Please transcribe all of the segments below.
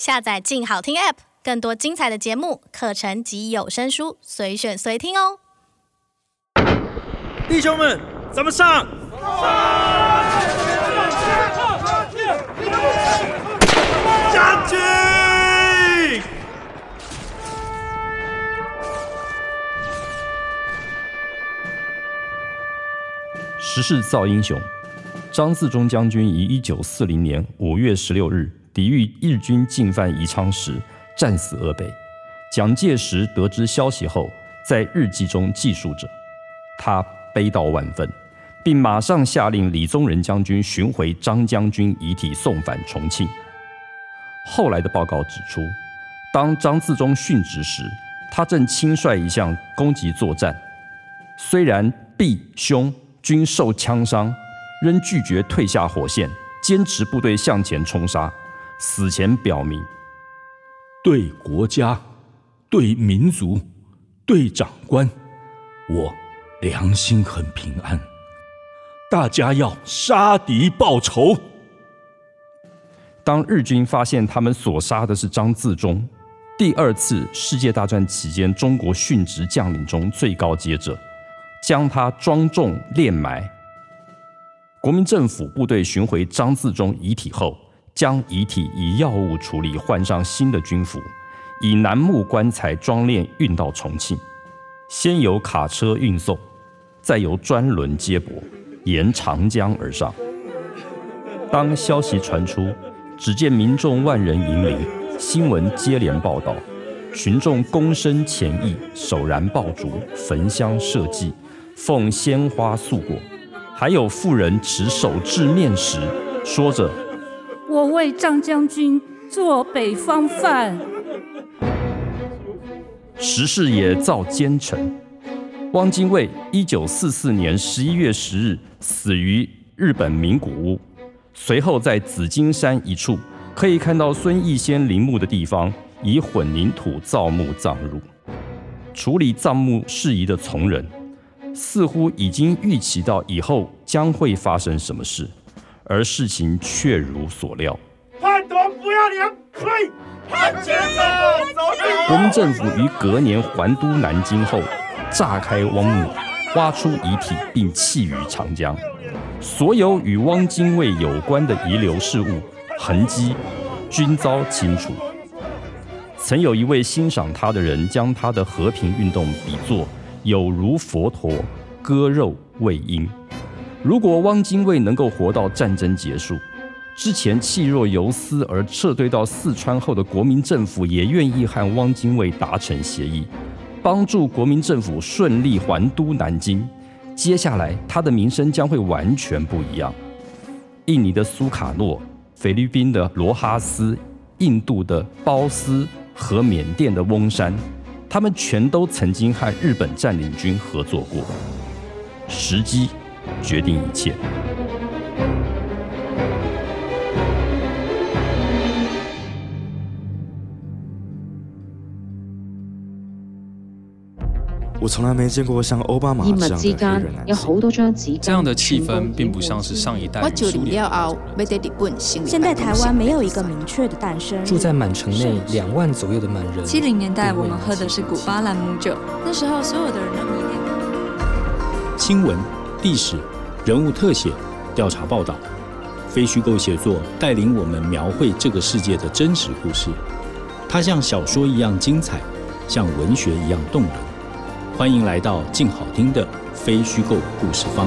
下载“静好听 ”App，更多精彩的节目、课程及有声书，随选随听哦。弟兄们，咱们上！将军！时势造英雄，张自忠将军于一九四零年五月十六日抵御日军进犯宜昌时战死鄂北。蒋介石得知消息后，在日记中记述着，他悲悼万分，并马上下令李宗仁将军寻回张将军遗体送返重庆。后来的报告指出，当张自忠殉职时，他正亲率一项攻击作战，虽然臂胸均受枪伤，仍拒绝退下火线，坚持部队向前冲杀。死前表明：对国家、对民族、对长官，我良心很平安。大家要杀敌报仇。当日军发现他们所杀的是张自忠，第二次世界大战期间中国殉职将领中最高阶者，将他庄重殓埋。国民政府部队寻回张自忠遗体后，将遗体以药物处理，换上新的军服，以楠木棺材装殓运到重庆，先由卡车运送，再由专轮接驳，沿长江而上。当消息传出，只见民众万人迎灵，新闻接连报道，群众躬身前意，手燃爆竹，焚香设祭，奉鲜花素果，还有妇人持手制面食，说着：“我为张将军做北方饭。”时势也造奸臣，汪精卫一九四四年十一月十日死于日本名古屋。随后，在紫金山一处可以看到孙逸仙陵墓的地方，以混凝土造墓葬入。处理葬墓事宜的从人，似乎已经预期到以后将会发生什么事，而事情却如所料。叛徒不要脸，退！国民政府于隔年还都南京后，炸开汪墓，挖出遗体，并弃于长江。所有与汪精卫有关的遗留事物痕迹均遭清除。曾有一位欣赏他的人，将他的和平运动比作有如佛陀割肉喂鹰。如果汪精卫能够活到战争结束，之前弃若游丝而撤退到四川后的国民政府，也愿意和汪精卫达成协议，帮助国民政府顺利还都南京。接下来，他的名声将会完全不一样。印尼的苏卡诺、菲律宾的罗哈斯、印度的褒斯和缅甸的翁山，他们全都曾经和日本占领军合作过。时机决定一切。我从来没见过像奥巴马这样的黑人男性。这样的气氛并不像是上一代苏联。现在台湾没有一个明确的诞生。住在满城内两万左右的满人。七零年代我们喝的是古巴朗姆酒，那时候所有的人都迷恋。新闻、历史、人物特写、调查报道，非虚构写作带领我们描绘这个世界的真实故事。它像小说一样精彩，像文学一样动人。欢迎来到静好听的非虚构故事方。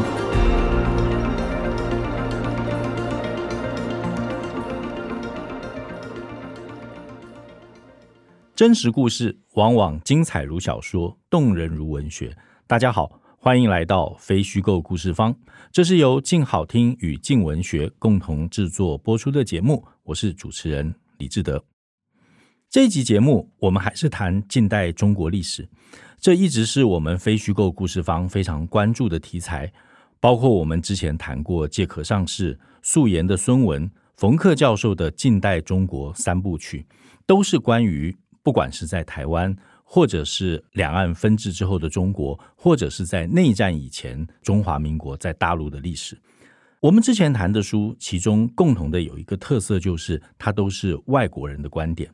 真实故事往往精彩如小说，动人如文学。大家好，欢迎来到非虚构故事方。这是由静好听与静文学共同制作播出的节目。我是主持人李志德。这一集节目，我们还是谈近代中国历史。这一直是我们非虚构故事方非常关注的题材，包括我们之前谈过借壳上市、素颜的孙文、冯克教授的近代中国三部曲，都是关于不管是在台湾，或者是两岸分治之后的中国，或者是在内战以前中华民国在大陆的历史。我们之前谈的书，其中共同的有一个特色，就是它都是外国人的观点。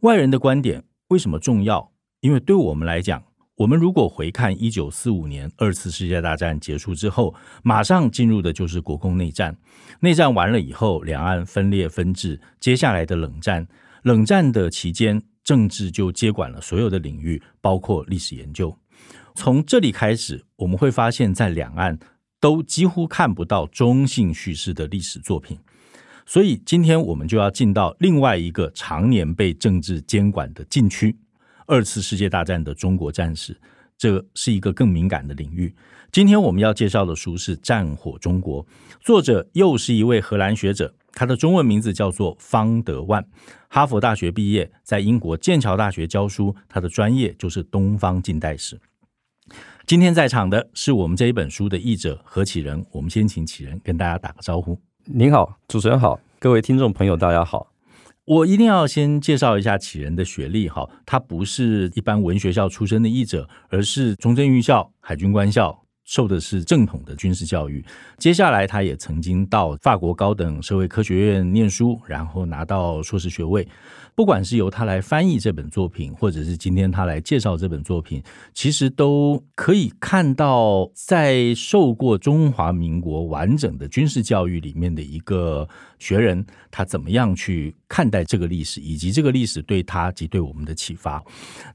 外人的观点为什么重要？因为对我们来讲，我们如果回看一九四五年二次世界大战结束之后，马上进入的就是国共内战。内战完了以后，两岸分裂分治，接下来的冷战。冷战的期间，政治就接管了所有的领域，包括历史研究。从这里开始，我们会发现，在两岸。都几乎看不到中性叙事的历史作品，所以今天我们就要进到另外一个常年被政治监管的禁区——二次世界大战的中国战史，这是一个更敏感的领域。今天我们要介绍的书是《战火中国》，作者又是一位荷兰学者，他的中文名字叫做方德万，哈佛大学毕业，在英国剑桥大学教书，他的专业就是东方近代史。今天在场的是我们这一本书的译者何启仁，我们先请启仁跟大家打个招呼。您好，主持人好，各位听众朋友，大家好。我一定要先介绍一下启仁的学历哈，他不是一般文学校出身的译者，而是中正预校、海军官校。受的是正统的军事教育，接下来他也曾经到法国高等社会科学院念书，然后拿到硕士学位。不管是由他来翻译这本作品，或者是今天他来介绍这本作品，其实都可以看到，在受过中华民国完整的军事教育里面的一个学人，他怎么样去看待这个历史，以及这个历史对他及对我们的启发。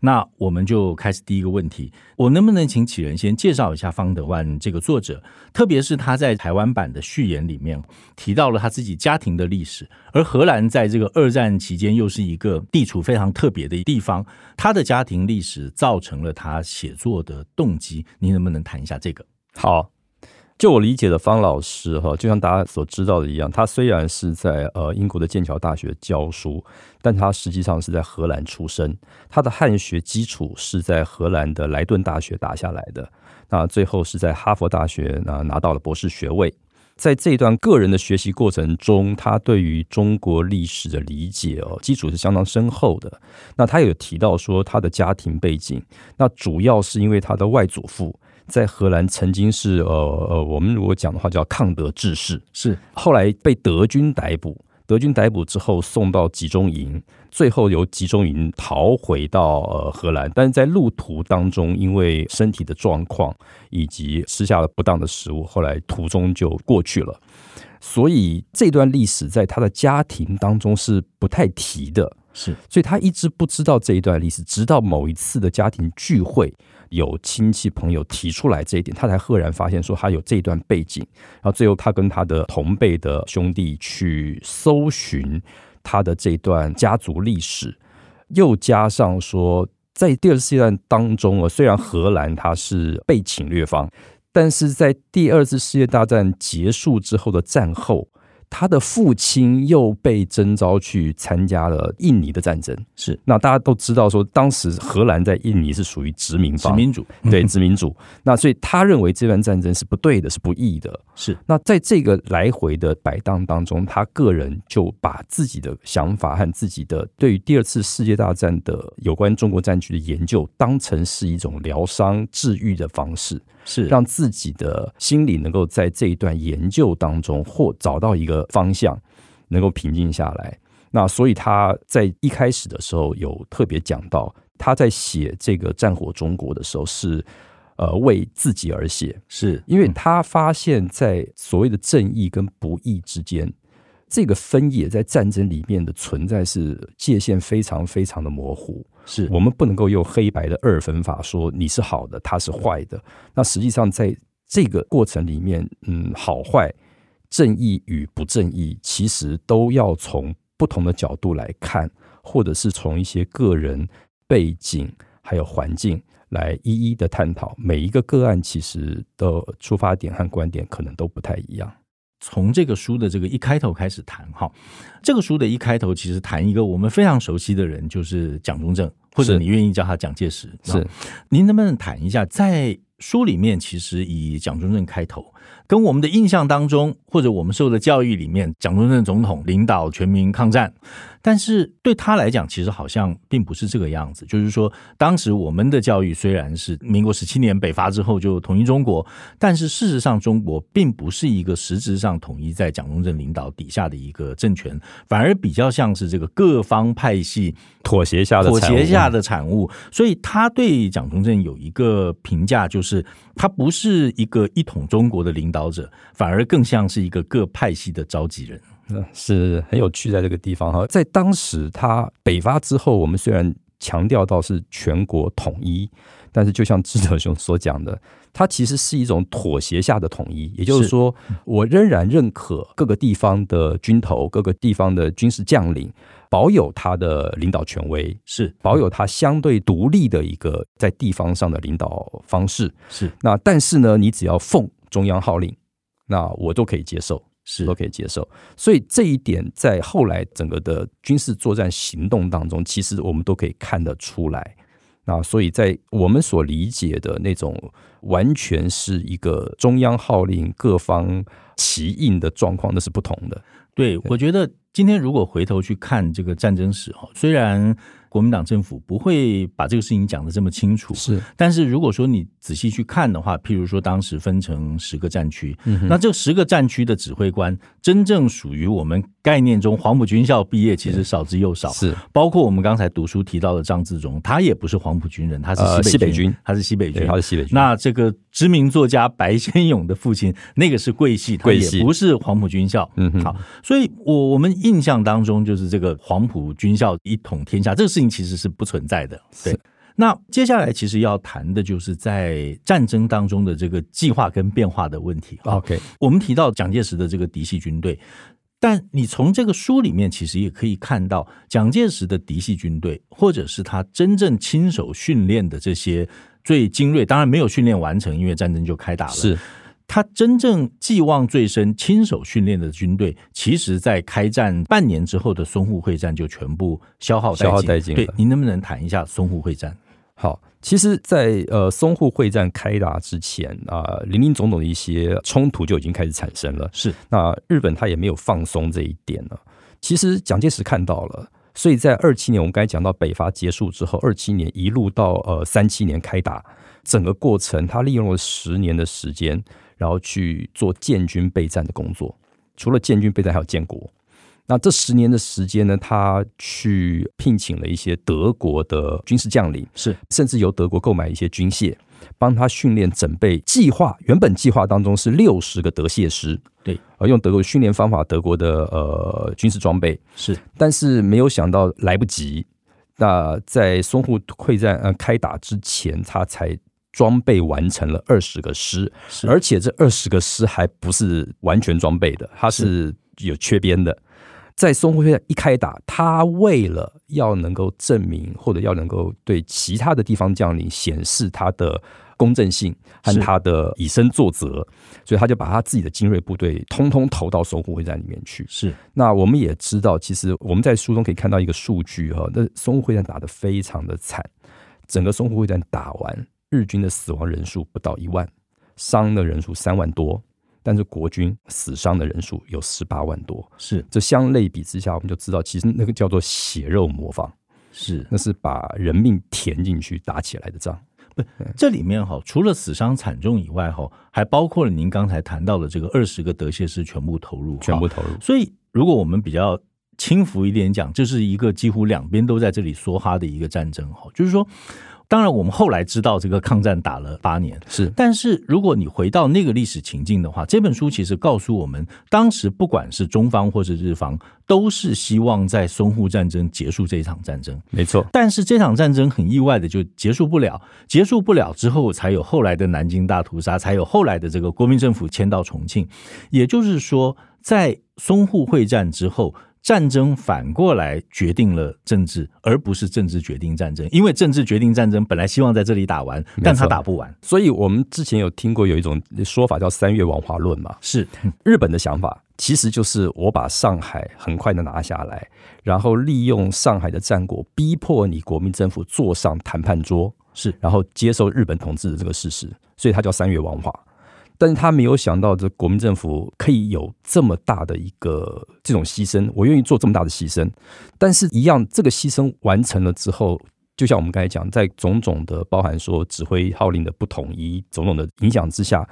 那我们就开始第一个问题，我能不能请启仁先介绍一下方德万这个作者，特别是他在台湾版的序言里面提到了他自己家庭的历史，而荷兰在这个二战期间又是一个地处非常特别的地方，他的家庭历史造成了他写作的动机，您能不能谈一下这个？好，就我理解的方老师哈，就像大家所知道的一样，他虽然是在呃英国的剑桥大学教书，但他实际上是在荷兰出生，他的汉学基础是在荷兰的莱顿大学打下来的。那最后是在哈佛大学拿拿到了博士学位，在这一段个人的学习过程中，他对于中国历史的理解哦，基础是相当深厚的。那他有提到说他的家庭背景，那主要是因为他的外祖父在荷兰曾经是呃呃，我们如果讲的话叫抗德志士，是后来被德军逮捕。德军逮捕之后送到集中营，最后由集中营逃回到呃荷兰，但是在路途当中，因为身体的状况以及吃下了不当的食物，后来途中就过去了。所以这段历史在他的家庭当中是不太提的，是，所以他一直不知道这一段历史，直到某一次的家庭聚会。有亲戚朋友提出来这一点，他才赫然发现说他有这一段背景。然后最后他跟他的同辈的兄弟去搜寻他的这段家族历史，又加上说在第二次世界大战当中啊，虽然荷兰他是被侵略方，但是在第二次世界大战结束之后的战后。他的父亲又被征召去参加了印尼的战争，是。那大家都知道说，当时荷兰在印尼是属于殖民方，殖民主，对，殖民主。那所以他认为这段战争是不对的，是不义的。是。那在这个来回的摆荡当中，他个人就把自己的想法和自己的对于第二次世界大战的有关中国战局的研究，当成是一种疗伤治愈的方式。是让自己的心理能够在这一段研究当中或找到一个方向，能够平静下来。那所以他在一开始的时候有特别讲到，他在写这个《战火中国》的时候是呃为自己而写，是因为他发现，在所谓的正义跟不义之间，这个分野在战争里面的存在是界限非常非常的模糊。是我们不能够用黑白的二分法说你是好的，他是坏的。那实际上在这个过程里面，嗯，好坏、正义与不正义，其实都要从不同的角度来看，或者是从一些个人背景还有环境来一一的探讨。每一个个案其实的出发点和观点可能都不太一样。从这个书的这个一开头开始谈哈，这个书的一开头其实谈一个我们非常熟悉的人，就是蒋中正，或者你愿意叫他蒋介石。是，您能不能谈一下，在书里面其实以蒋中正开头。跟我们的印象当中，或者我们受的教育里面，蒋中正总统领导全民抗战，但是对他来讲，其实好像并不是这个样子。就是说，当时我们的教育虽然是民国十七年北伐之后就统一中国，但是事实上，中国并不是一个实质上统一在蒋中正领导底下的一个政权，反而比较像是这个各方派系妥协下的妥协下的产物。所以他对蒋中正有一个评价，就是他不是一个一统中国的领导。者反而更像是一个各派系的召集人，是很有趣。在这个地方哈，在当时他北伐之后，我们虽然强调到是全国统一，但是就像志德兄所讲的，它其实是一种妥协下的统一。也就是说，我仍然认可各个地方的军头、各个地方的军事将领保有他的领导权威，是保有他相对独立的一个在地方上的领导方式。是那，但是呢，你只要奉。中央号令，那我都可以接受，是都可以接受。所以这一点在后来整个的军事作战行动当中，其实我们都可以看得出来。那所以在我们所理解的那种完全是一个中央号令、各方齐应的状况，那是不同的。对，我觉得今天如果回头去看这个战争史，哈，虽然。国民党政府不会把这个事情讲的这么清楚，是。但是如果说你仔细去看的话，譬如说当时分成十个战区，嗯、那这十个战区的指挥官，真正属于我们概念中黄埔军校毕业，其实少之又少。是，包括我们刚才读书提到的张自忠，他也不是黄埔军人，他是西北军，他是西北军，他是西北军。那这个知名作家白先勇的父亲，那个是桂系，他也不是黄埔军校。嗯，好，所以我我们印象当中就是这个黄埔军校一统天下这个事情。其实是不存在的。对，那接下来其实要谈的就是在战争当中的这个计划跟变化的问题。OK，我们提到蒋介石的这个嫡系军队，但你从这个书里面其实也可以看到，蒋介石的嫡系军队，或者是他真正亲手训练的这些最精锐，当然没有训练完成，因为战争就开打了。是。他真正寄望最深、亲手训练的军队，其实，在开战半年之后的淞沪会战就全部消耗消耗殆尽。对，您能不能谈一下淞沪会战？好，其实在，在呃淞沪会战开打之前啊，呃，林林总总的一些冲突就已经开始产生了。是，那日本他也没有放松这一点呢。其实蒋介石看到了，所以在二七年，我们刚才讲到北伐结束之后，二七年一路到呃三七年开打，整个过程他利用了十年的时间。然后去做建军备战的工作，除了建军备战，还有建国。那这十年的时间呢，他去聘请了一些德国的军事将领，是甚至由德国购买一些军械，帮他训练整备。计划原本计划当中是六十个德械师，对，而用德国训练方法，德国的呃军事装备是，但是没有想到来不及。那在淞沪会战呃开打之前，他才。装备完成了二十个师，而且这二十个师还不是完全装备的，它是有缺编的。在淞沪会战一开打，他为了要能够证明或者要能够对其他的地方将领显示他的公正性和他的以身作则，所以他就把他自己的精锐部队通通投到淞沪会战里面去。是，那我们也知道，其实我们在书中可以看到一个数据哈，那淞沪会战打得非常的惨，整个淞沪会战打完。日军的死亡人数不到一万，伤的人数三万多，但是国军死伤的人数有十八万多。是，这相类比之下，我们就知道，其实那个叫做血肉模仿，是，那是把人命填进去打起来的仗。不，这里面哈，除了死伤惨重以外，哈，还包括了您刚才谈到的这个二十个德械师全部投入，全部投入。所以，如果我们比较轻浮一点讲，这是一个几乎两边都在这里梭哈的一个战争，哈，就是说。当然，我们后来知道这个抗战打了八年，是。但是如果你回到那个历史情境的话，这本书其实告诉我们，当时不管是中方或是日方，都是希望在淞沪战争结束这一场战争。没错。但是这场战争很意外的就结束不了，结束不了之后，才有后来的南京大屠杀，才有后来的这个国民政府迁到重庆。也就是说，在淞沪会战之后。战争反过来决定了政治，而不是政治决定战争。因为政治决定战争，本来希望在这里打完，但他打不完。所以我们之前有听过有一种说法叫“三月王华论”嘛，是日本的想法，其实就是我把上海很快的拿下来，然后利用上海的战果，逼迫你国民政府坐上谈判桌。是，然后接受日本统治的这个事实，所以它叫三月王华。但是他没有想到，这国民政府可以有这么大的一个这种牺牲，我愿意做这么大的牺牲。但是，一样这个牺牲完成了之后，就像我们刚才讲，在种种的包含说指挥号令的不统一、种种的影响之下，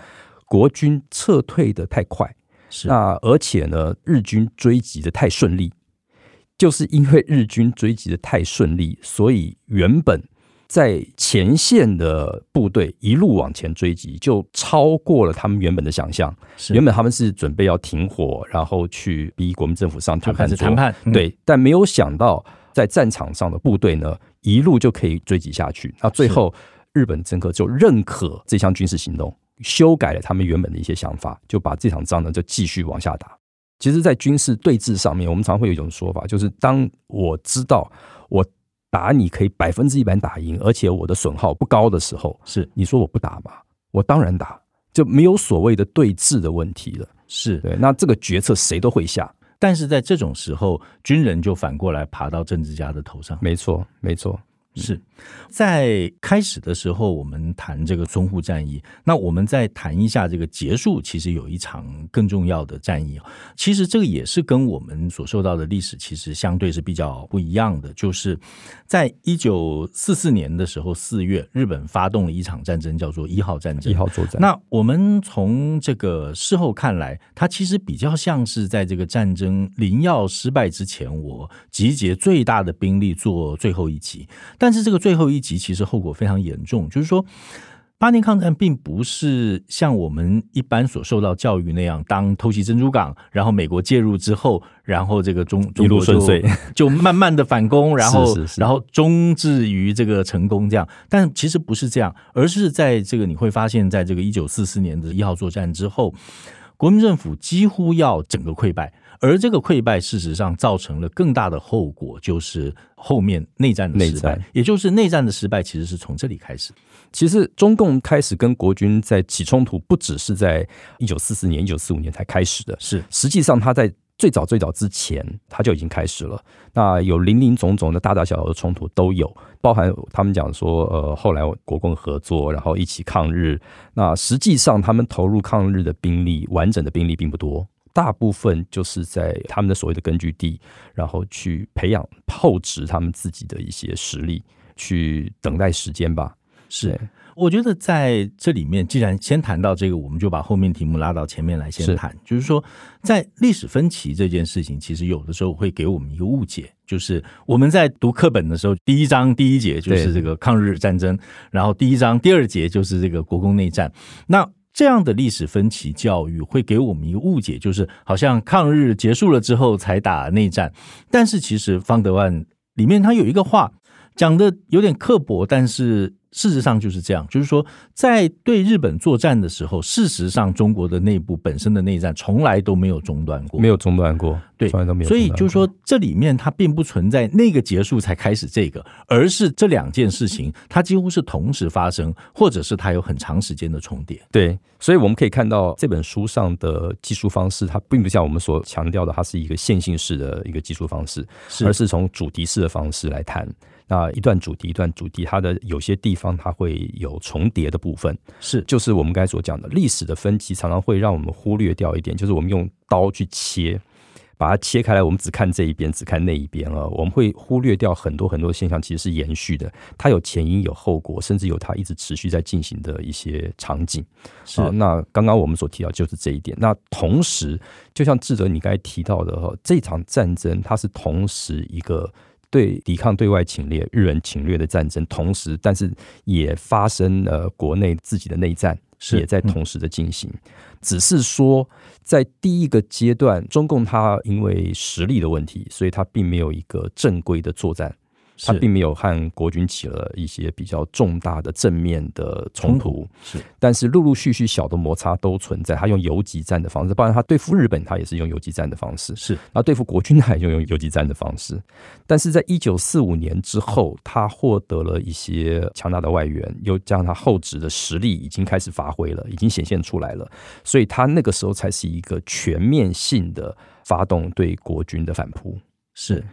国军撤退的太快，是那而且呢，日军追击的太顺利，就是因为日军追击的太顺利，所以原本。在前线的部队一路往前追击，就超过了他们原本的想象。原本他们是准备要停火，然后去逼国民政府上谈判桌。谈判、嗯、对，但没有想到在战场上的部队呢，一路就可以追击下去。那最后日本政客就认可这项军事行动，修改了他们原本的一些想法，就把这场仗呢就继续往下打。其实，在军事对峙上面，我们常会有一种说法，就是当我知道我。打你可以百分之一百打赢，而且我的损耗不高的时候，是你说我不打吗？我当然打，就没有所谓的对峙的问题了。是对，那这个决策谁都会下，但是在这种时候，军人就反过来爬到政治家的头上。没错，没错。是在开始的时候，我们谈这个淞沪战役。那我们再谈一下这个结束，其实有一场更重要的战役。其实这个也是跟我们所受到的历史其实相对是比较不一样的。就是在一九四四年的时候，四月，日本发动了一场战争，叫做一号战争。一号作战。那我们从这个事后看来，它其实比较像是在这个战争临要失败之前，我集结最大的兵力做最后一击。但是这个最后一集其实后果非常严重，就是说八年抗战并不是像我们一般所受到教育那样，当偷袭珍珠港，然后美国介入之后，然后这个中中国就一路顺遂，就慢慢的反攻，然后 然后终至于这个成功这样。但其实不是这样，而是在这个你会发现在这个一九四四年的一号作战之后，国民政府几乎要整个溃败。而这个溃败，事实上造成了更大的后果，就是后面内战的失败。也就是内战的失败，其实是从这里开始。其实中共开始跟国军在起冲突，不只是在一九四四年、一九四五年才开始的，是实际上他在最早最早之前，他就已经开始了。那有林林总总的大大小小的冲突都有，包含他们讲说，呃，后来国共合作，然后一起抗日。那实际上他们投入抗日的兵力，完整的兵力并不多。大部分就是在他们的所谓的根据地，然后去培养、厚植他们自己的一些实力，去等待时间吧。是，我觉得在这里面，既然先谈到这个，我们就把后面题目拉到前面来先谈。就是说，在历史分歧这件事情，其实有的时候会给我们一个误解，就是我们在读课本的时候，第一章第一节就是这个抗日战争，然后第一章第二节就是这个国共内战。那这样的历史分歧教育会给我们一个误解，就是好像抗日结束了之后才打内战。但是其实方德万里面他有一个话讲的有点刻薄，但是。事实上就是这样，就是说，在对日本作战的时候，事实上中国的内部本身的内战从来都没有中断过，没有中断过，对，从来都没有。所以就是说，这里面它并不存在那个结束才开始这个，而是这两件事情它几乎是同时发生，或者是它有很长时间的重叠。对，所以我们可以看到这本书上的技术方式，它并不像我们所强调的，它是一个线性式的一个技术方式，而是从主题式的方式来谈。那一段主题，一段主题，它的有些地方它会有重叠的部分，是就是我们刚才所讲的历史的分歧，常常会让我们忽略掉一点，就是我们用刀去切，把它切开来，我们只看这一边，只看那一边啊，我们会忽略掉很多很多现象，其实是延续的，它有前因有后果，甚至有它一直持续在进行的一些场景。是，那刚刚我们所提到就是这一点。那同时，就像智哲你刚才提到的哈，这场战争它是同时一个。对抵抗对外侵略、日本侵略的战争，同时，但是也发生了国内自己的内战，是也在同时的进行。只是说，在第一个阶段，中共它因为实力的问题，所以它并没有一个正规的作战。他并没有和国军起了一些比较重大的正面的冲突，是，但是陆陆续续小的摩擦都存在。他用游击战的方式，包括他对付日本，他也是用游击战的方式，是。然后对付国军，他也用用游击战的方式。但是在一九四五年之后，他获得了一些强大的外援，又加上他厚植的实力已经开始发挥了，已经显现出来了，所以他那个时候才是一个全面性的发动对国军的反扑，是。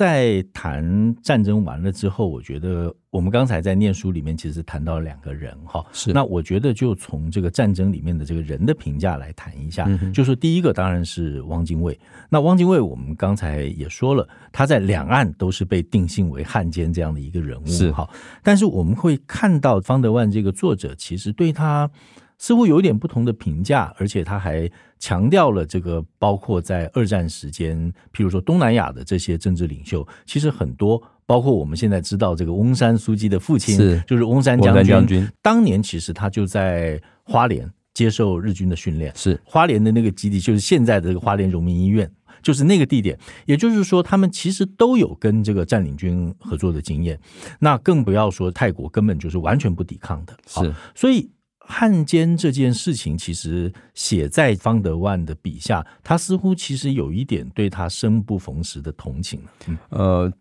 在谈战争完了之后，我觉得我们刚才在念书里面其实谈到了两个人哈。是，那我觉得就从这个战争里面的这个人的评价来谈一下。嗯、就说第一个当然是汪精卫。那汪精卫我们刚才也说了，他在两岸都是被定性为汉奸这样的一个人物。是哈，但是我们会看到方德万这个作者其实对他。似乎有一点不同的评价，而且他还强调了这个，包括在二战时间，譬如说东南亚的这些政治领袖，其实很多，包括我们现在知道这个翁山苏姬的父亲，是就是翁山将军，将军。当年其实他就在花莲接受日军的训练，是花莲的那个基地，就是现在的这个花莲荣民医院，就是那个地点。也就是说，他们其实都有跟这个占领军合作的经验。那更不要说泰国，根本就是完全不抵抗的。是，所以。汉奸这件事情，其实写在方德万的笔下，他似乎其实有一点对他生不逢时的同情。嗯、呃，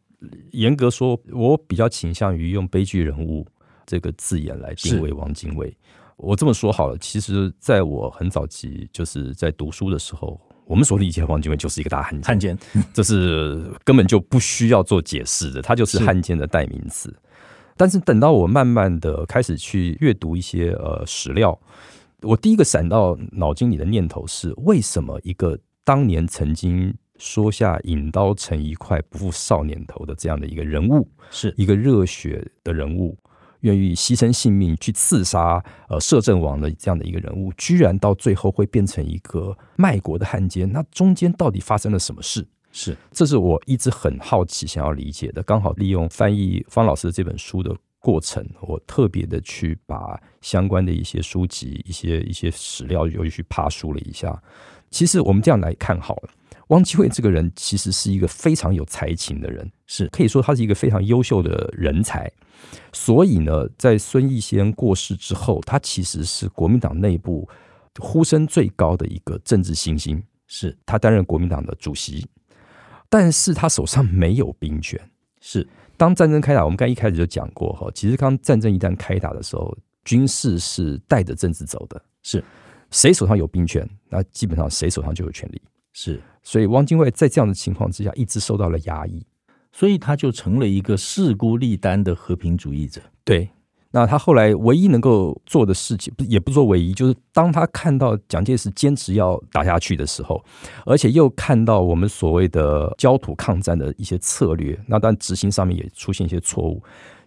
严格说，我比较倾向于用悲剧人物这个字眼来定位汪精卫。我这么说好了，其实在我很早期就是在读书的时候，我们所理解的汪精卫就是一个大汉奸，汉奸，这是根本就不需要做解释的，他就是汉奸的代名词。但是等到我慢慢的开始去阅读一些呃史料，我第一个闪到脑筋里的念头是：为什么一个当年曾经说下“引刀成一块，不负少年头”的这样的一个人物，是一个热血的人物，愿意牺牲性命去刺杀呃摄政王的这样的一个人物，居然到最后会变成一个卖国的汉奸？那中间到底发生了什么事？是，这是我一直很好奇、想要理解的。刚好利用翻译方老师的这本书的过程，我特别的去把相关的一些书籍、一些一些史料又去爬梳了一下。其实我们这样来看好了，汪精卫这个人其实是一个非常有才情的人，是可以说他是一个非常优秀的人才。所以呢，在孙逸仙过世之后，他其实是国民党内部呼声最高的一个政治新星，是他担任国民党的主席。但是他手上没有兵权，是。当战争开打，我们刚一开始就讲过哈，其实刚战争一旦开打的时候，军事是带着政治走的，是。谁手上有兵权，那基本上谁手上就有权利，是。所以汪精卫在这样的情况之下，一直受到了压抑，所以他就成了一个势孤力单的和平主义者，对。那他后来唯一能够做的事情，不也不说唯一，就是当他看到蒋介石坚持要打下去的时候，而且又看到我们所谓的焦土抗战的一些策略，那当然执行上面也出现一些错误，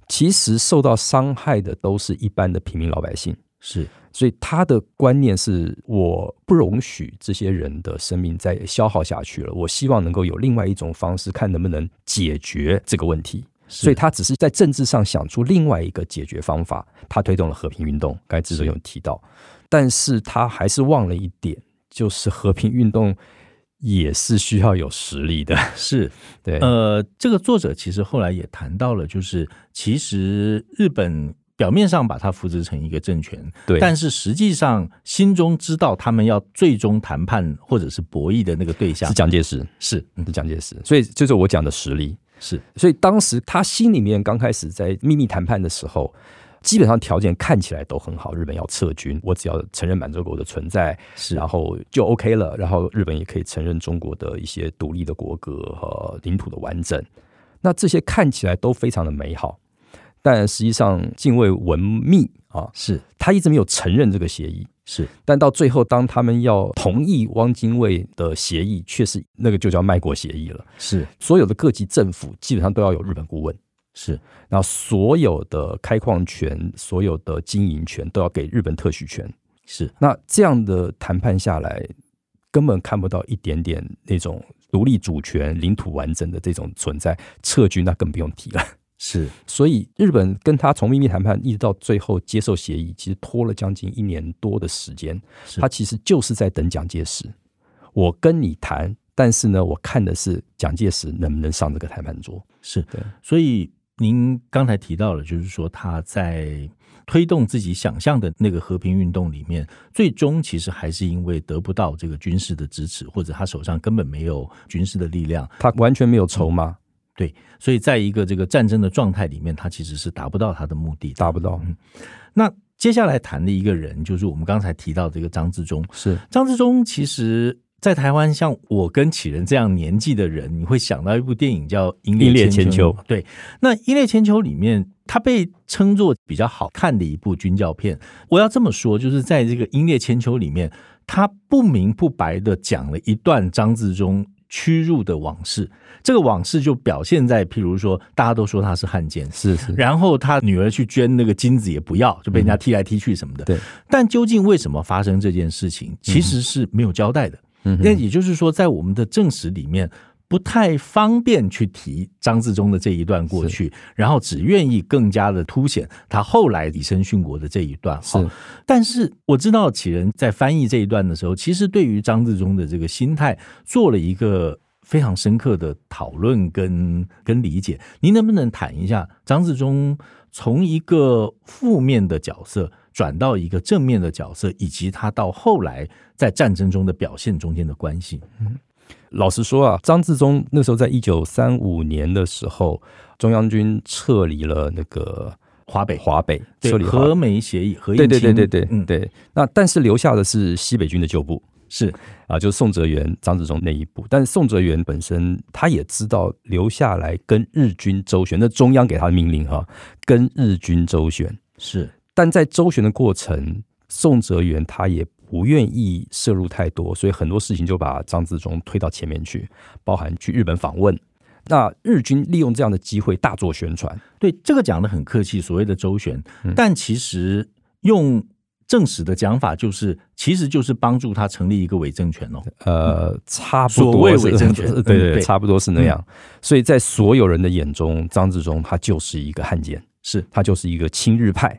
其实受到伤害的都是一般的平民老百姓。是，所以他的观念是我不容许这些人的生命再消耗下去了，我希望能够有另外一种方式，看能不能解决这个问题。所以他只是在政治上想出另外一个解决方法，他推动了和平运动。刚才智者有提到，但是他还是忘了一点，就是和平运动也是需要有实力的。是对，呃，这个作者其实后来也谈到了，就是其实日本表面上把它扶植成一个政权，对，但是实际上心中知道他们要最终谈判或者是博弈的那个对象是蒋介石，是是蒋介石。所以就是我讲的实力。是，所以当时他心里面刚开始在秘密谈判的时候，基本上条件看起来都很好。日本要撤军，我只要承认满洲国的存在，是，然后就 OK 了。然后日本也可以承认中国的一些独立的国格和领土的完整。那这些看起来都非常的美好，但实际上泾渭闻密啊，是他一直没有承认这个协议。是，但到最后，当他们要同意汪精卫的协议，确实那个就叫卖国协议了。是，所有的各级政府基本上都要有日本顾问。是，然后所有的开矿权、所有的经营权都要给日本特许权。是，那这样的谈判下来，根本看不到一点点那种独立主权、领土完整的这种存在。撤军那更不用提了。是，所以日本跟他从秘密谈判一直到最后接受协议，其实拖了将近一年多的时间。他其实就是在等蒋介石。我跟你谈，但是呢，我看的是蒋介石能不能上这个谈判桌。是的，所以您刚才提到了，就是说他在推动自己想象的那个和平运动里面，最终其实还是因为得不到这个军事的支持，或者他手上根本没有军事的力量，他完全没有筹码。对，所以在一个这个战争的状态里面，他其实是达不到他的目的，达不到。嗯，那接下来谈的一个人，就是我们刚才提到这个张自忠。是张自忠，其实在台湾，像我跟启仁这样年纪的人，你会想到一部电影叫《英烈千秋》。对，那《英烈千秋》里面，他被称作比较好看的一部军教片。我要这么说，就是在这个《英烈千秋》里面，他不明不白的讲了一段张自忠屈辱的往事。这个往事就表现在，譬如说，大家都说他是汉奸，是是。然后他女儿去捐那个金子也不要，就被人家踢来踢去什么的。对。但究竟为什么发生这件事情，其实是没有交代的。嗯，那也就是说，在我们的正史里面不太方便去提张自忠的这一段过去，然后只愿意更加的凸显他后来以身殉国的这一段。是，但是我知道启仁在翻译这一段的时候，其实对于张自忠的这个心态做了一个非常深刻的讨论跟跟理解。您能不能谈一下张自忠从一个负面的角色转到一个正面的角色，以及他到后来在战争中的表现中间的关系。嗯，老实说啊，张自忠那时候在一九三五年的时候，中央军撤离了那个华北，华北撤离和美协议，和对对对对对，嗯对。那但是留下的是西北军的旧部，是啊，就是宋哲元、张自忠那一部。但是宋哲元本身他也知道留下来跟日军周旋，那中央给他的命令哈，跟日军周旋是。但在周旋的过程，宋哲元他也不愿意摄入太多，所以很多事情就把张自忠推到前面去，包含去日本访问。那日军利用这样的机会大做宣传。对，这个讲的很客气，所谓的周旋，但其实用正史的讲法，就是其实就是帮助他成立一个伪政权哦。呃，差不多，所谓伪政权，对对对，差不多是那样。所以在所有人的眼中，张自忠他就是一个汉奸，是他就是一个亲日派。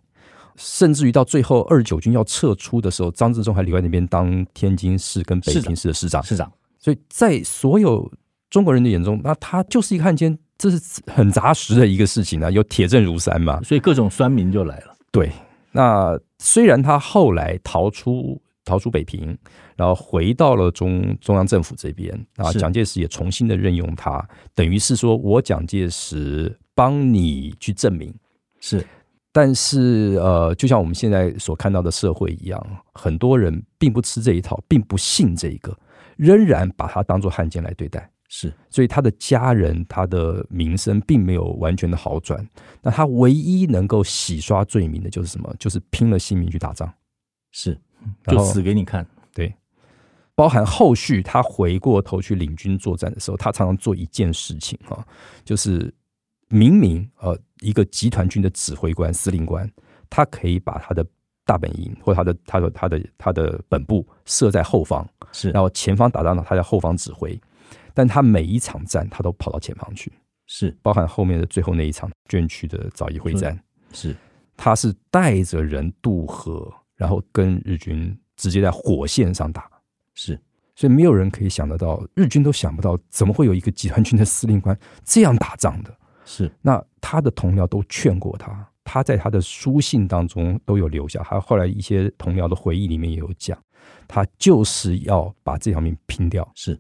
甚至于到最后二十九军要撤出的时候，张自忠还留在那边当天津市跟北平市的市长。市长，所以在所有中国人的眼中，那他就是一个汉奸，这是很扎实的一个事情啊，有铁证如山嘛。所以各种酸民就来了。对，那虽然他后来逃出逃出北平，然后回到了中中央政府这边啊，蒋介石也重新的任用他，等于是说我蒋介石帮你去证明是。但是，呃，就像我们现在所看到的社会一样，很多人并不吃这一套，并不信这一个，仍然把他当做汉奸来对待。是，所以他的家人、他的名声并没有完全的好转。那他唯一能够洗刷罪名的就是什么？就是拼了性命去打仗。是，就死给你看。对，包含后续他回过头去领军作战的时候，他常常做一件事情哈，就是。明明呃，一个集团军的指挥官、司令官，他可以把他的大本营或他的、他的、他的、他的本部设在后方，是，然后前方打仗呢，他在后方指挥，但他每一场战，他都跑到前方去，是，包含后面的最后那一场卷区的枣宜会战，是，他是带着人渡河，然后跟日军直接在火线上打，是，所以没有人可以想得到，日军都想不到，怎么会有一个集团军的司令官这样打仗的。是，那他的同僚都劝过他，他在他的书信当中都有留下，还有后来一些同僚的回忆里面也有讲，他就是要把这条命拼掉。是，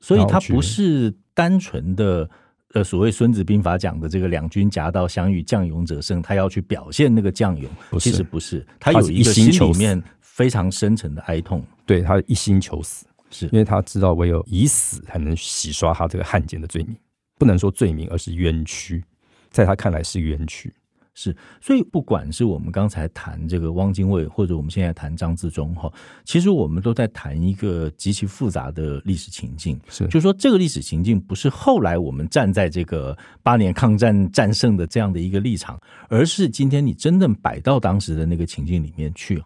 所以他不是单纯的呃所谓《孙子兵法》讲的这个两军夹道相遇，将勇者胜，他要去表现那个将勇，其实不是，他有一个心里面非常深沉的哀痛，对，他一心求死，是。因为他知道唯有以死才能洗刷他这个汉奸的罪名。不能说罪名，而是冤屈，在他看来是冤屈。是，所以不管是我们刚才谈这个汪精卫，或者我们现在谈张自忠哈，其实我们都在谈一个极其复杂的历史情境。是，就是说这个历史情境不是后来我们站在这个八年抗战战胜的这样的一个立场，而是今天你真正摆到当时的那个情境里面去。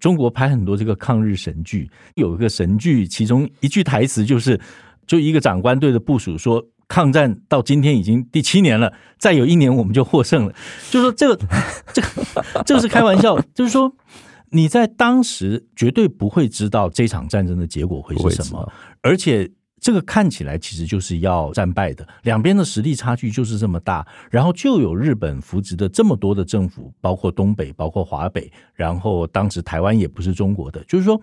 中国拍很多这个抗日神剧，有一个神剧，其中一句台词就是，就一个长官对着部署说。抗战到今天已经第七年了，再有一年我们就获胜了。就是说，这个，这个，这个是开玩笑。就是说，你在当时绝对不会知道这场战争的结果会是什么，而且这个看起来其实就是要战败的。两边的实力差距就是这么大，然后就有日本扶植的这么多的政府，包括东北，包括华北，然后当时台湾也不是中国的，就是说。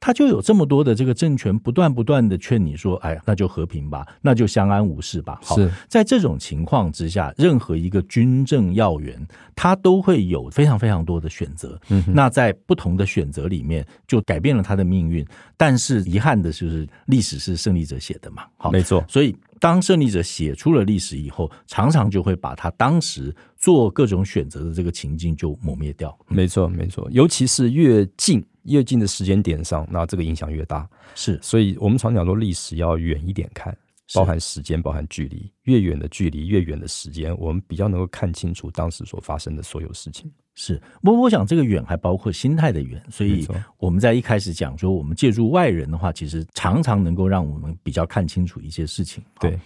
他就有这么多的这个政权不断不断的劝你说，哎，那就和平吧，那就相安无事吧。好，在这种情况之下，任何一个军政要员，他都会有非常非常多的选择。嗯，那在不同的选择里面，就改变了他的命运。但是遗憾的就是，历史是胜利者写的嘛。好，没错。所以当胜利者写出了历史以后，常常就会把他当时做各种选择的这个情境就抹灭掉。没错，没错。尤其是越近。越近的时间点上，那这个影响越大。是，所以我们常讲说历史要远一点看，包含时间，包含距离。越远的距离，越远的时间，我们比较能够看清楚当时所发生的所有事情。是，我我想这个远还包括心态的远。所以我们在一开始讲说，我们借助外人的话，其实常常能够让我们比较看清楚一些事情。对，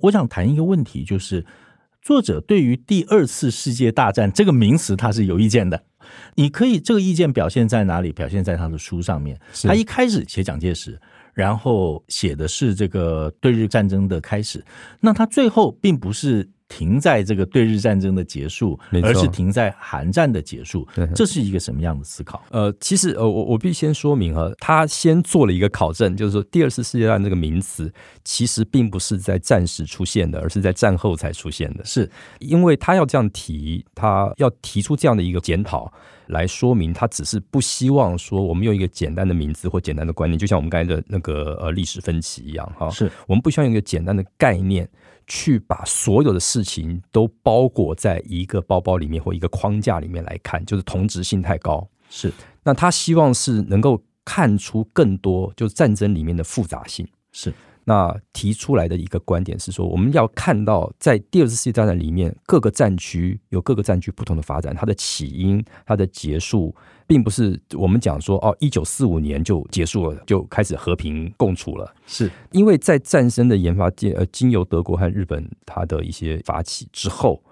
我想谈一个问题，就是作者对于第二次世界大战这个名词，他是有意见的。你可以这个意见表现在哪里？表现在他的书上面。他一开始写蒋介石，然后写的是这个对日战争的开始。那他最后并不是。停在这个对日战争的结束，而是停在韩战的结束，这是一个什么样的思考？呃，其实呃，我我必须先说明哈，他先做了一个考证，就是说第二次世界大战这个名词其实并不是在战时出现的，而是在战后才出现的。是因为他要这样提，他要提出这样的一个检讨来说明，他只是不希望说我们用一个简单的名字或简单的观念，就像我们刚才的那个呃历史分歧一样哈，是我们不希望用一个简单的概念。去把所有的事情都包裹在一个包包里面或一个框架里面来看，就是同质性太高。是，那他希望是能够看出更多，就是战争里面的复杂性。是，那提出来的一个观点是说，我们要看到在第二次世界大战里面，各个战区有各个战区不同的发展，它的起因、它的结束。并不是我们讲说哦，一九四五年就结束了，就开始和平共处了。是因为在战争的研发界，呃，经由德国和日本它的一些发起之后，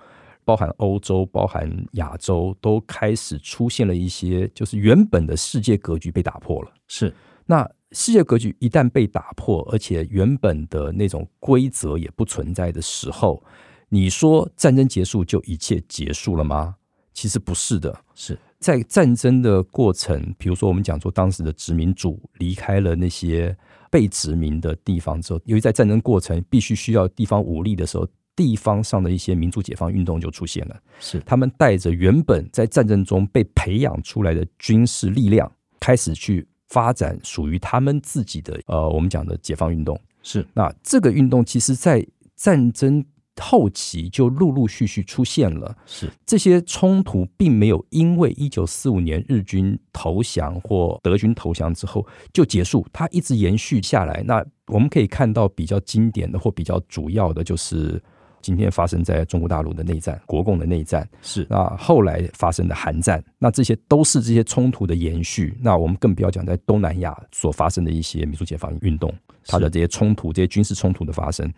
包含欧洲、包含亚洲，都开始出现了一些，就是原本的世界格局被打破了。是那世界格局一旦被打破，而且原本的那种规则也不存在的时候，你说战争结束就一切结束了吗？其实不是的，是。在战争的过程，比如说我们讲说当时的殖民主离开了那些被殖民的地方之后，由于在战争过程必须需要地方武力的时候，地方上的一些民族解放运动就出现了。是他们带着原本在战争中被培养出来的军事力量，开始去发展属于他们自己的呃，我们讲的解放运动。是那这个运动其实，在战争。后期就陆陆续续出现了，是这些冲突并没有因为一九四五年日军投降或德军投降之后就结束，它一直延续下来。那我们可以看到比较经典的或比较主要的，就是今天发生在中国大陆的内战，国共的内战是那后来发生的韩战，那这些都是这些冲突的延续。那我们更不要讲在东南亚所发生的一些民族解放运动，它的这些冲突，这些军事冲突的发生。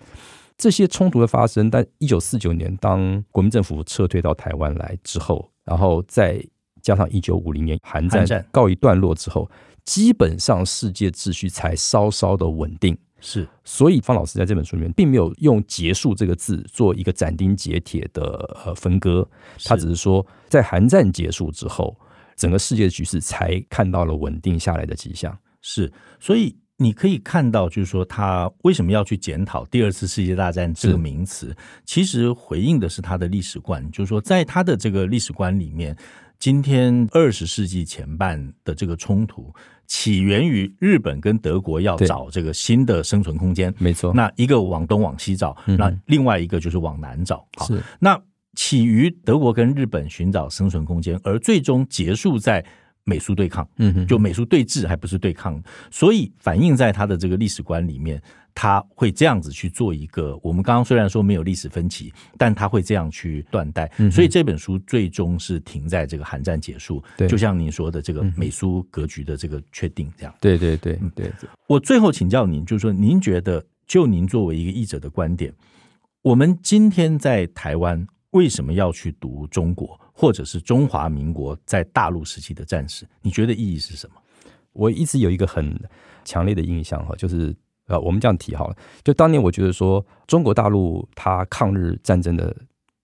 这些冲突的发生，但一九四九年当国民政府撤退到台湾来之后，然后再加上一九五零年韩战告一段落之后，基本上世界秩序才稍稍的稳定。是，所以方老师在这本书里面并没有用“结束”这个字做一个斩钉截铁的呃分割，他只是说在韩战结束之后，整个世界的局势才看到了稳定下来的迹象。是，所以。你可以看到，就是说他为什么要去检讨第二次世界大战这个名词，其实回应的是他的历史观。就是说，在他的这个历史观里面，今天二十世纪前半的这个冲突起源于日本跟德国要找这个新的生存空间。没错，那一个往东往西找，那另外一个就是往南找。是，那起于德国跟日本寻找生存空间，而最终结束在。美苏对抗，嗯哼，就美苏对峙，还不是对抗，所以反映在他的这个历史观里面，他会这样子去做一个。我们刚刚虽然说没有历史分歧，但他会这样去断代，所以这本书最终是停在这个韩战结束，对，就像您说的这个美苏格局的这个确定这样。对对对对，我最后请教您，就是说，您觉得就您作为一个译者的观点，我们今天在台湾为什么要去读中国？或者是中华民国在大陆时期的战史，你觉得意义是什么？我一直有一个很强烈的印象哈，就是呃，我们这样提好了，就当年我觉得说中国大陆它抗日战争的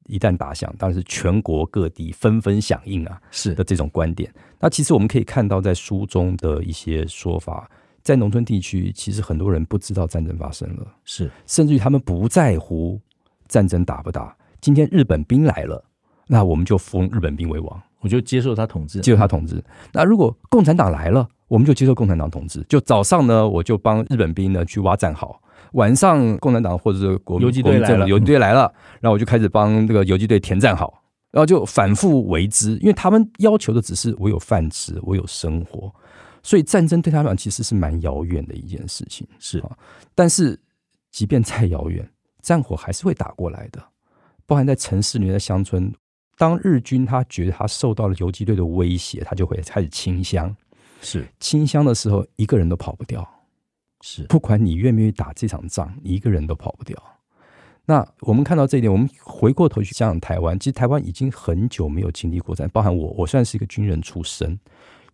一旦打响，当然是全国各地纷纷响应啊，是的这种观点。那其实我们可以看到，在书中的一些说法，在农村地区，其实很多人不知道战争发生了，是甚至于他们不在乎战争打不打。今天日本兵来了，那我们就封日本兵为王，我就接受他统治，接受他统治。嗯、那如果共产党来了，我们就接受共产党统治。就早上呢，我就帮日本兵呢去挖战壕。晚上，共产党或者是国民游击队来了，游击队来了，然后我就开始帮这个游击队填战壕，然后就反复为之，因为他们要求的只是我有饭吃，我有生活，所以战争对他们其实是蛮遥远的一件事情。是啊，但是即便再遥远，战火还是会打过来的，包含在城市里面的乡村，当日军他觉得他受到了游击队的威胁，他就会开始清乡。是清乡的时候，一个人都跑不掉。是，不管你愿不愿意打这场仗，你一个人都跑不掉。那我们看到这一点，我们回过头去想想台湾，其实台湾已经很久没有经历过战，包含我，我算是一个军人出身，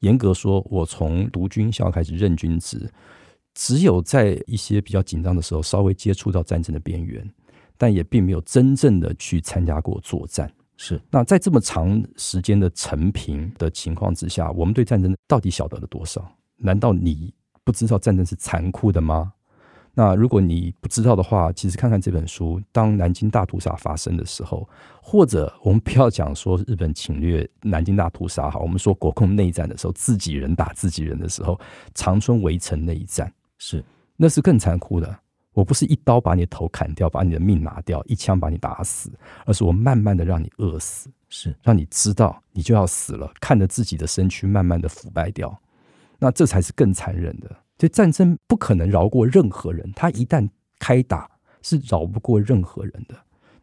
严格说，我从读军校开始任军职，只有在一些比较紧张的时候，稍微接触到战争的边缘，但也并没有真正的去参加过作战。是，那在这么长时间的陈平的情况之下，我们对战争到底晓得了多少？难道你？不知道战争是残酷的吗？那如果你不知道的话，其实看看这本书。当南京大屠杀发生的时候，或者我们不要讲说日本侵略南京大屠杀，哈，我们说国共内战的时候，自己人打自己人的时候，长春围城那一战，是那是更残酷的。我不是一刀把你的头砍掉，把你的命拿掉，一枪把你打死，而是我慢慢的让你饿死，是让你知道你就要死了，看着自己的身躯慢慢的腐败掉。那这才是更残忍的。所以战争不可能饶过任何人，他一旦开打是饶不过任何人的。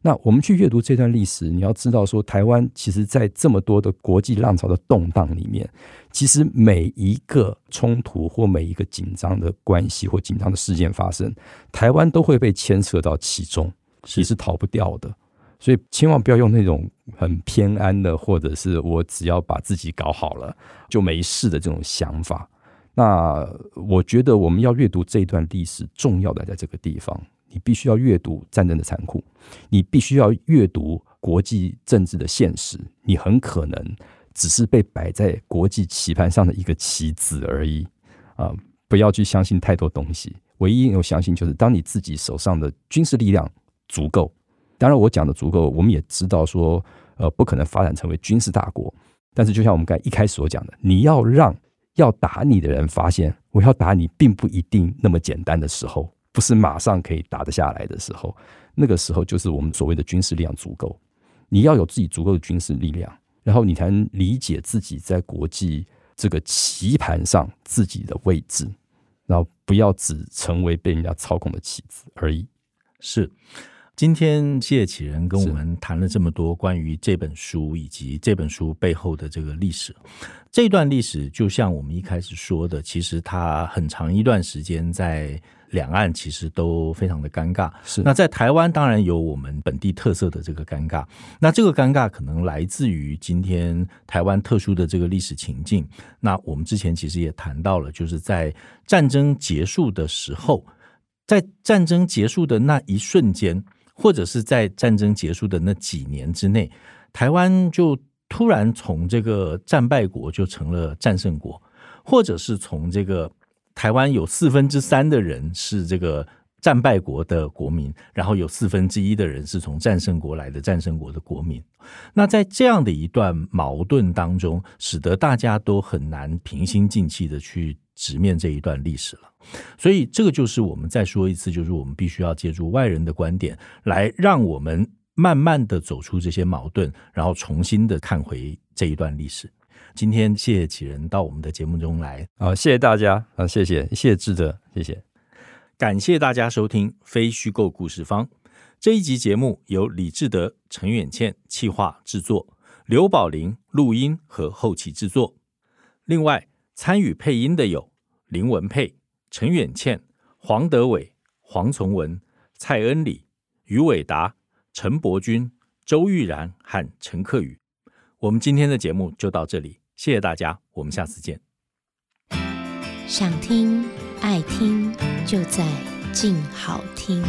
那我们去阅读这段历史，你要知道说，台湾其实在这么多的国际浪潮的动荡里面，其实每一个冲突或每一个紧张的关系或紧张的事件发生，台湾都会被牵涉到其中，其实逃不掉的。所以千万不要用那种很偏安的，或者是我只要把自己搞好了就没事的这种想法。那我觉得我们要阅读这一段历史，重要的在这个地方，你必须要阅读战争的残酷，你必须要阅读国际政治的现实。你很可能只是被摆在国际棋盘上的一个棋子而已啊！不要去相信太多东西。唯一有相信就是，当你自己手上的军事力量足够。当然，我讲的足够，我们也知道说，呃，不可能发展成为军事大国。但是，就像我们刚才一开始所讲的，你要让要打你的人发现，我要打你并不一定那么简单的时候，不是马上可以打得下来的时候，那个时候就是我们所谓的军事力量足够。你要有自己足够的军事力量，然后你才能理解自己在国际这个棋盘上自己的位置，然后不要只成为被人家操控的棋子而已。是。今天谢启仁跟我们谈了这么多关于这本书以及这本书背后的这个历史。这段历史就像我们一开始说的，其实它很长一段时间在两岸其实都非常的尴尬。是。那在台湾当然有我们本地特色的这个尴尬。那这个尴尬可能来自于今天台湾特殊的这个历史情境。那我们之前其实也谈到了，就是在战争结束的时候，在战争结束的那一瞬间。或者是在战争结束的那几年之内，台湾就突然从这个战败国就成了战胜国，或者是从这个台湾有四分之三的人是这个战败国的国民，然后有四分之一的人是从战胜国来的战胜国的国民。那在这样的一段矛盾当中，使得大家都很难平心静气的去直面这一段历史了。所以，这个就是我们再说一次，就是我们必须要借助外人的观点，来让我们慢慢的走出这些矛盾，然后重新的看回这一段历史。今天谢谢启人到我们的节目中来，好，谢谢大家，啊，谢谢，谢谢志德，谢谢，感谢大家收听《非虚构故事方》这一集节目，由李志德、陈远倩企划制作，刘宝林录音和后期制作。另外，参与配音的有林文佩。陈远倩、黄德伟、黄崇文、蔡恩礼、于伟达、陈伯君、周玉然和陈克宇。我们今天的节目就到这里，谢谢大家，我们下次见。想听爱听，就在静好听。